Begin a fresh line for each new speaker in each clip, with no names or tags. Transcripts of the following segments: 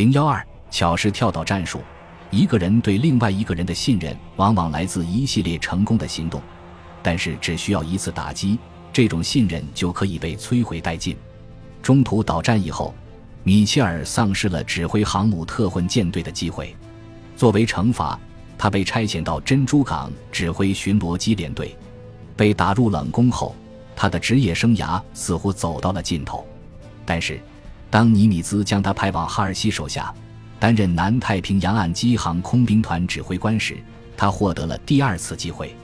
零幺二巧是跳岛战术，一个人对另外一个人的信任，往往来自一系列成功的行动，但是只需要一次打击，这种信任就可以被摧毁殆尽。中途岛战役后，米切尔丧失了指挥航母特混舰队的机会，作为惩罚，他被差遣到珍珠港指挥巡逻机联队。被打入冷宫后，他的职业生涯似乎走到了尽头，但是。当尼米兹将他派往哈尔西手下，担任南太平洋岸基航空兵团指挥官时，他获得了第二次机会。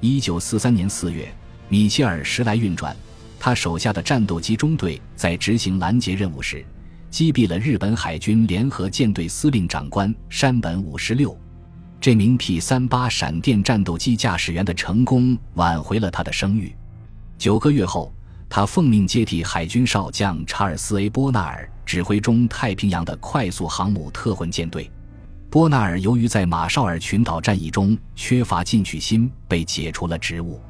一九四三年四月，米切尔时来运转，他手下的战斗机中队在执行拦截任务时，击毙了日本海军联合舰队司令长官山本五十六。这名 P 三八闪电战斗机驾驶员的成功挽回了他的声誉。九个月后。他奉命接替海军少将查尔斯 ·A· 波纳尔指挥中太平洋的快速航母特混舰队。波纳尔由于在马绍尔群岛战役中缺乏进取心，被解除了职务。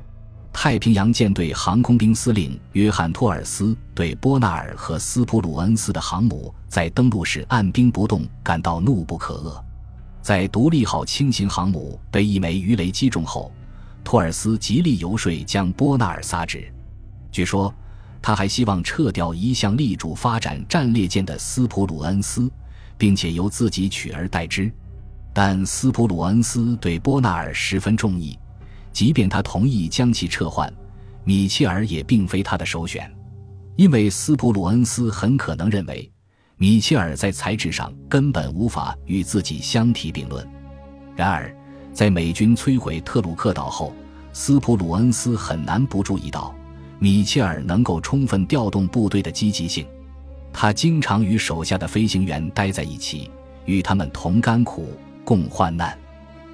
太平洋舰队航空兵司令约翰·托尔斯对波纳尔和斯普鲁恩斯的航母在登陆时按兵不动感到怒不可遏。在独立号轻型航母被一枚鱼雷击中后，托尔斯极力游说将波纳尔撒纸。据说，他还希望撤掉一向力主发展战列舰的斯普鲁恩斯，并且由自己取而代之。但斯普鲁恩斯对波纳尔十分中意，即便他同意将其撤换，米切尔也并非他的首选，因为斯普鲁恩斯很可能认为米切尔在才智上根本无法与自己相提并论。然而，在美军摧毁特鲁克岛后，斯普鲁恩斯很难不注意到。米切尔能够充分调动部队的积极性，他经常与手下的飞行员待在一起，与他们同甘苦、共患难。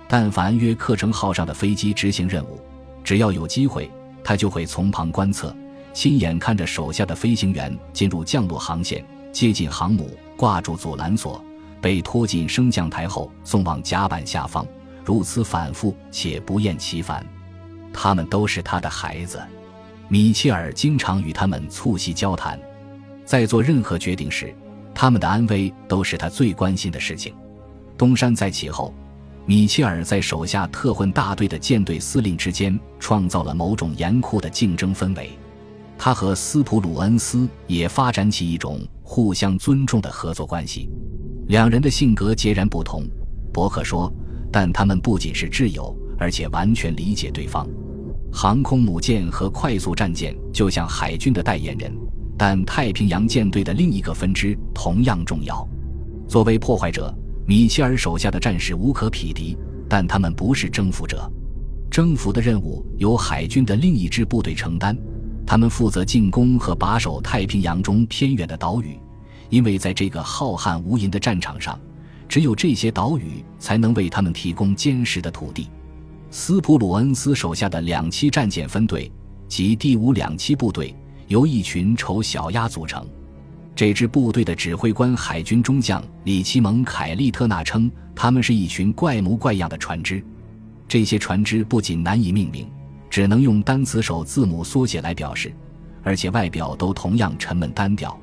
但凡约克城号上的飞机执行任务，只要有机会，他就会从旁观测，亲眼看着手下的飞行员进入降落航线，接近航母，挂住阻拦索，被拖进升降台后送往甲板下方，如此反复且不厌其烦。他们都是他的孩子。米切尔经常与他们促膝交谈，在做任何决定时，他们的安危都是他最关心的事情。东山再起后，米切尔在手下特混大队的舰队司令之间创造了某种严酷的竞争氛围。他和斯普鲁恩斯也发展起一种互相尊重的合作关系。两人的性格截然不同，伯克说，但他们不仅是挚友，而且完全理解对方。航空母舰和快速战舰就像海军的代言人，但太平洋舰队的另一个分支同样重要。作为破坏者，米切尔手下的战士无可匹敌，但他们不是征服者。征服的任务由海军的另一支部队承担，他们负责进攻和把守太平洋中偏远的岛屿，因为在这个浩瀚无垠的战场上，只有这些岛屿才能为他们提供坚实的土地。斯普鲁恩斯手下的两栖战舰分队及第五两栖部队由一群丑小鸭组成。这支部队的指挥官海军中将里奇蒙·凯利特纳称，他们是一群怪模怪样的船只。这些船只不仅难以命名，只能用单词首字母缩写来表示，而且外表都同样沉闷单调。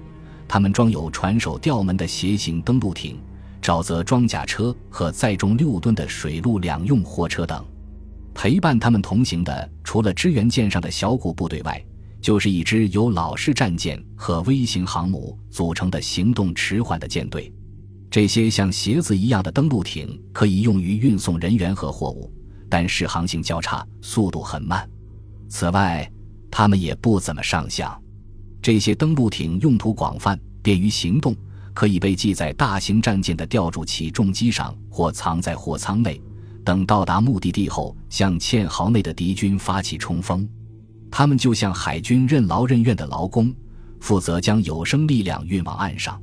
他们装有船首吊门的斜形登陆艇、沼泽装甲车和载重六吨的水陆两用货车等。陪伴他们同行的，除了支援舰上的小股部队外，就是一支由老式战舰和微型航母组成的行动迟缓的舰队。这些像鞋子一样的登陆艇可以用于运送人员和货物，但适航性较差，速度很慢。此外，他们也不怎么上相。这些登陆艇用途广泛，便于行动，可以被系在大型战舰的吊柱起重机上，或藏在货舱内。等到达目的地后，向堑壕内的敌军发起冲锋。他们就像海军任劳任怨的劳工，负责将有生力量运往岸上。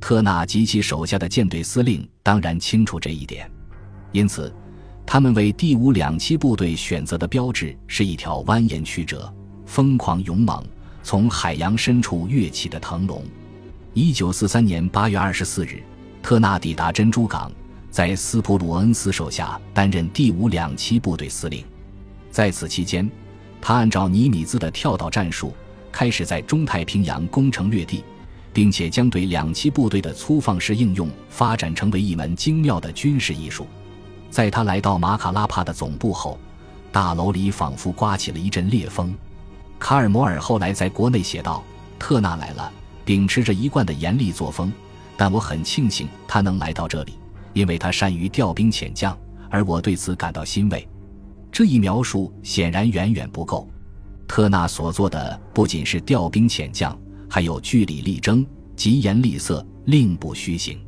特纳及其手下的舰队司令当然清楚这一点，因此，他们为第五两栖部队选择的标志是一条蜿蜒曲折、疯狂勇猛、从海洋深处跃起的腾龙。一九四三年八月二十四日，特纳抵达珍珠港。在斯普鲁恩斯手下担任第五两栖部队司令，在此期间，他按照尼米兹的跳岛战术，开始在中太平洋攻城略地，并且将对两栖部队的粗放式应用发展成为一门精妙的军事艺术。在他来到马卡拉帕的总部后，大楼里仿佛刮起了一阵烈风。卡尔摩尔后来在国内写道：“特纳来了，秉持着一贯的严厉作风，但我很庆幸他能来到这里，因为他善于调兵遣将，而我对此感到欣慰。”这一描述显然远远不够。特纳所做的不仅是调兵遣将，还有据理力争、疾言厉色，令不虚行。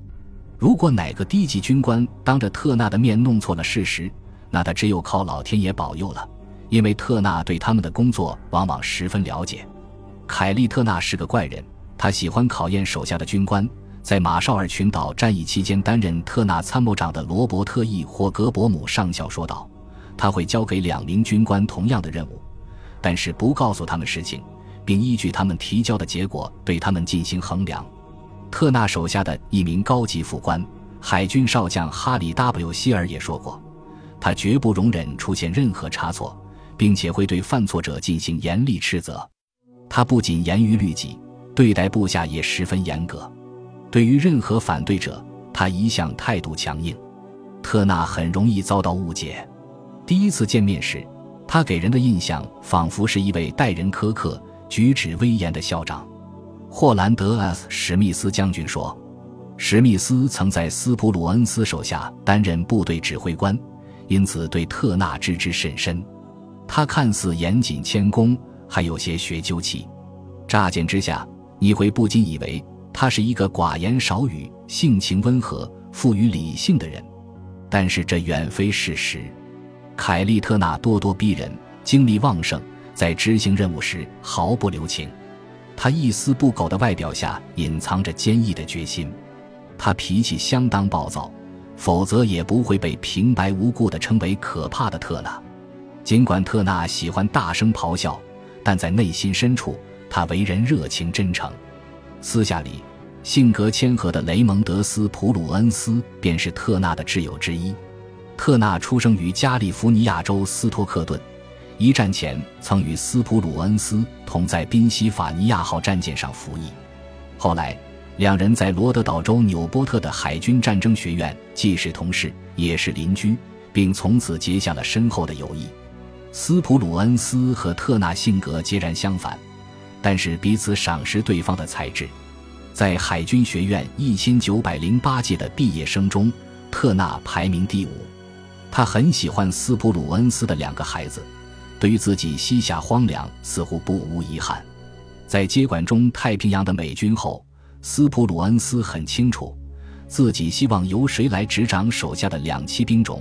如果哪个低级军官当着特纳的面弄错了事实，那他只有靠老天爷保佑了。因为特纳对他们的工作往往十分了解。凯利特纳是个怪人，他喜欢考验手下的军官。在马绍尔群岛战役期间，担任特纳参谋长的罗伯特 ·E· 霍格伯姆上校说道：“他会交给两名军官同样的任务，但是不告诉他们实情，并依据他们提交的结果对他们进行衡量。”特纳手下的一名高级副官，海军少将哈里 ·W· 希尔也说过：“他绝不容忍出现任何差错。”并且会对犯错者进行严厉斥责。他不仅严于律己，对待部下也十分严格。对于任何反对者，他一向态度强硬。特纳很容易遭到误解。第一次见面时，他给人的印象仿佛是一位待人苛刻、举止威严的校长。霍兰德 ·S· 史密斯将军说：“史密斯曾在斯普鲁恩斯手下担任部队指挥官，因此对特纳知之甚深。”他看似严谨谦恭，还有些学究气。乍见之下，你会不禁以为他是一个寡言少语、性情温和、富于理性的人。但是这远非事实。凯利特纳咄咄逼人，精力旺盛，在执行任务时毫不留情。他一丝不苟的外表下隐藏着坚毅的决心。他脾气相当暴躁，否则也不会被平白无故的称为可怕的特纳。尽管特纳喜欢大声咆哮，但在内心深处，他为人热情真诚。私下里，性格谦和的雷蒙德斯·普鲁恩斯便是特纳的挚友之一。特纳出生于加利福尼亚州斯托克顿，一战前曾与斯普鲁恩斯同在宾夕法尼亚号战舰上服役。后来，两人在罗德岛州纽波特的海军战争学院既是同事，也是邻居，并从此结下了深厚的友谊。斯普鲁恩斯和特纳性格截然相反，但是彼此赏识对方的才智。在海军学院一千九百零八届的毕业生中，特纳排名第五。他很喜欢斯普鲁恩斯的两个孩子，对于自己膝下荒凉似乎不无遗憾。在接管中太平洋的美军后，斯普鲁恩斯很清楚自己希望由谁来执掌手下的两栖兵种。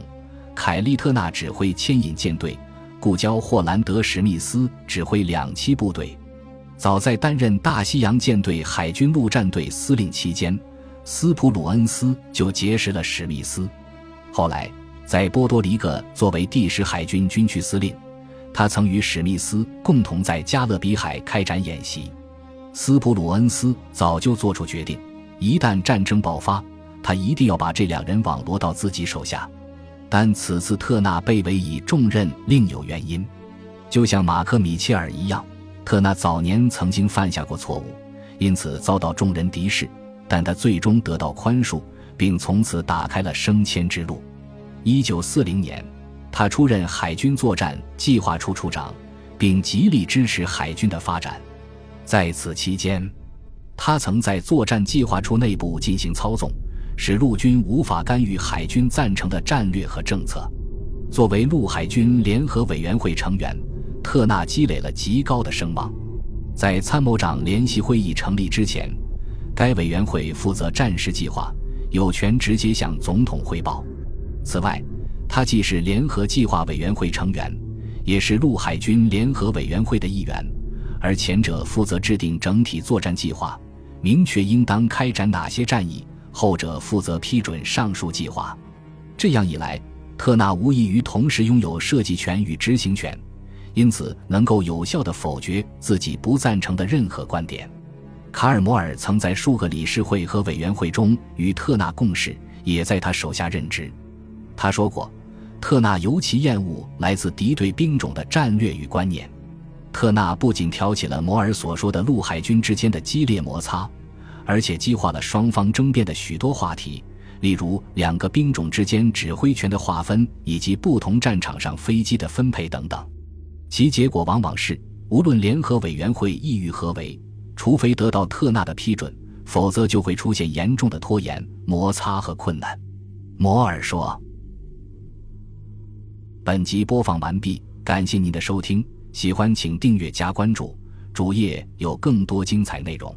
凯利特纳指挥牵引舰队。故交霍兰德·史密斯指挥两栖部队。早在担任大西洋舰队海军陆战队司令期间，斯普鲁恩斯就结识了史密斯。后来，在波多黎各作为第十海军军区司令，他曾与史密斯共同在加勒比海开展演习。斯普鲁恩斯早就做出决定，一旦战争爆发，他一定要把这两人网罗到自己手下。但此次特纳被委以重任，另有原因。就像马克·米切尔一样，特纳早年曾经犯下过错误，因此遭到众人敌视。但他最终得到宽恕，并从此打开了升迁之路。一九四零年，他出任海军作战计划处处长，并极力支持海军的发展。在此期间，他曾在作战计划处内部进行操纵。使陆军无法干预海军赞成的战略和政策。作为陆海军联合委员会成员，特纳积累了极高的声望。在参谋长联席会议成立之前，该委员会负责战时计划，有权直接向总统汇报。此外，他既是联合计划委员会成员，也是陆海军联合委员会的一员。而前者负责制定整体作战计划，明确应当开展哪些战役。后者负责批准上述计划，这样一来，特纳无异于同时拥有设计权与执行权，因此能够有效地否决自己不赞成的任何观点。卡尔摩尔曾在数个理事会和委员会中与特纳共事，也在他手下任职。他说过，特纳尤其厌恶来自敌对兵种的战略与观念。特纳不仅挑起了摩尔所说的陆海军之间的激烈摩擦。而且激化了双方争辩的许多话题，例如两个兵种之间指挥权的划分以及不同战场上飞机的分配等等。其结果往往是，无论联合委员会意欲何为，除非得到特纳的批准，否则就会出现严重的拖延、摩擦和困难。摩尔说：“本集播放完毕，感谢您的收听，喜欢请订阅加关注，主页有更多精彩内容。”